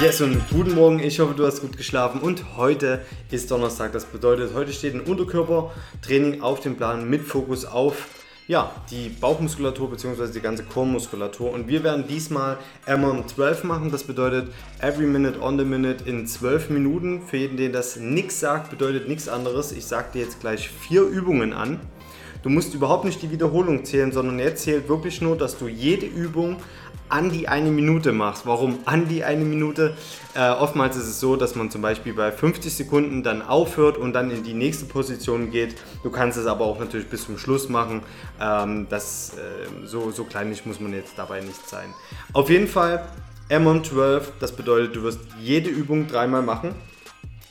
Alex und guten Morgen. Ich hoffe, du hast gut geschlafen und heute ist Donnerstag. Das bedeutet, heute steht ein Unterkörpertraining auf dem Plan mit Fokus auf ja, die Bauchmuskulatur bzw. die ganze Chormuskulatur. Und wir werden diesmal MM12 machen. Das bedeutet Every Minute on the Minute in 12 Minuten. Für jeden, den das nichts sagt, bedeutet nichts anderes. Ich sage dir jetzt gleich vier Übungen an. Du musst überhaupt nicht die Wiederholung zählen, sondern er zählt wirklich nur, dass du jede Übung an die eine Minute machst. Warum an die eine Minute? Äh, oftmals ist es so, dass man zum Beispiel bei 50 Sekunden dann aufhört und dann in die nächste Position geht. Du kannst es aber auch natürlich bis zum Schluss machen. Ähm, das, äh, so, so kleinlich muss man jetzt dabei nicht sein. Auf jeden Fall M12, das bedeutet, du wirst jede Übung dreimal machen.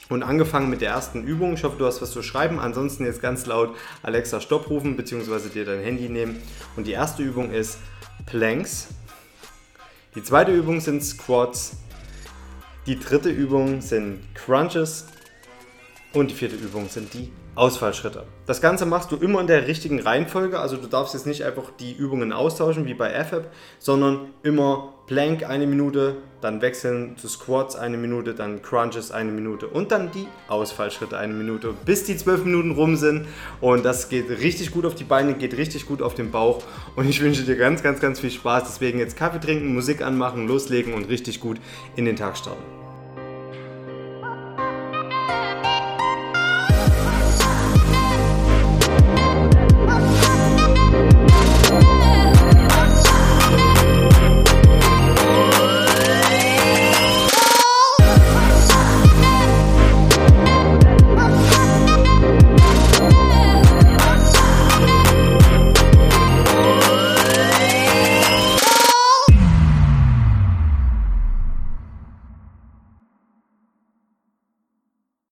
Und angefangen mit der ersten Übung. Ich hoffe, du hast was zu schreiben. Ansonsten jetzt ganz laut Alexa Stopp rufen, beziehungsweise dir dein Handy nehmen. Und die erste Übung ist Planks. Die zweite Übung sind Squats. Die dritte Übung sind Crunches. Und die vierte Übung sind die Ausfallschritte. Das Ganze machst du immer in der richtigen Reihenfolge. Also du darfst jetzt nicht einfach die Übungen austauschen wie bei AFAB, sondern immer Plank eine Minute, dann wechseln zu Squats eine Minute, dann Crunches eine Minute und dann die Ausfallschritte eine Minute, bis die zwölf Minuten rum sind. Und das geht richtig gut auf die Beine, geht richtig gut auf den Bauch. Und ich wünsche dir ganz, ganz, ganz viel Spaß. Deswegen jetzt Kaffee trinken, Musik anmachen, loslegen und richtig gut in den Tag starten.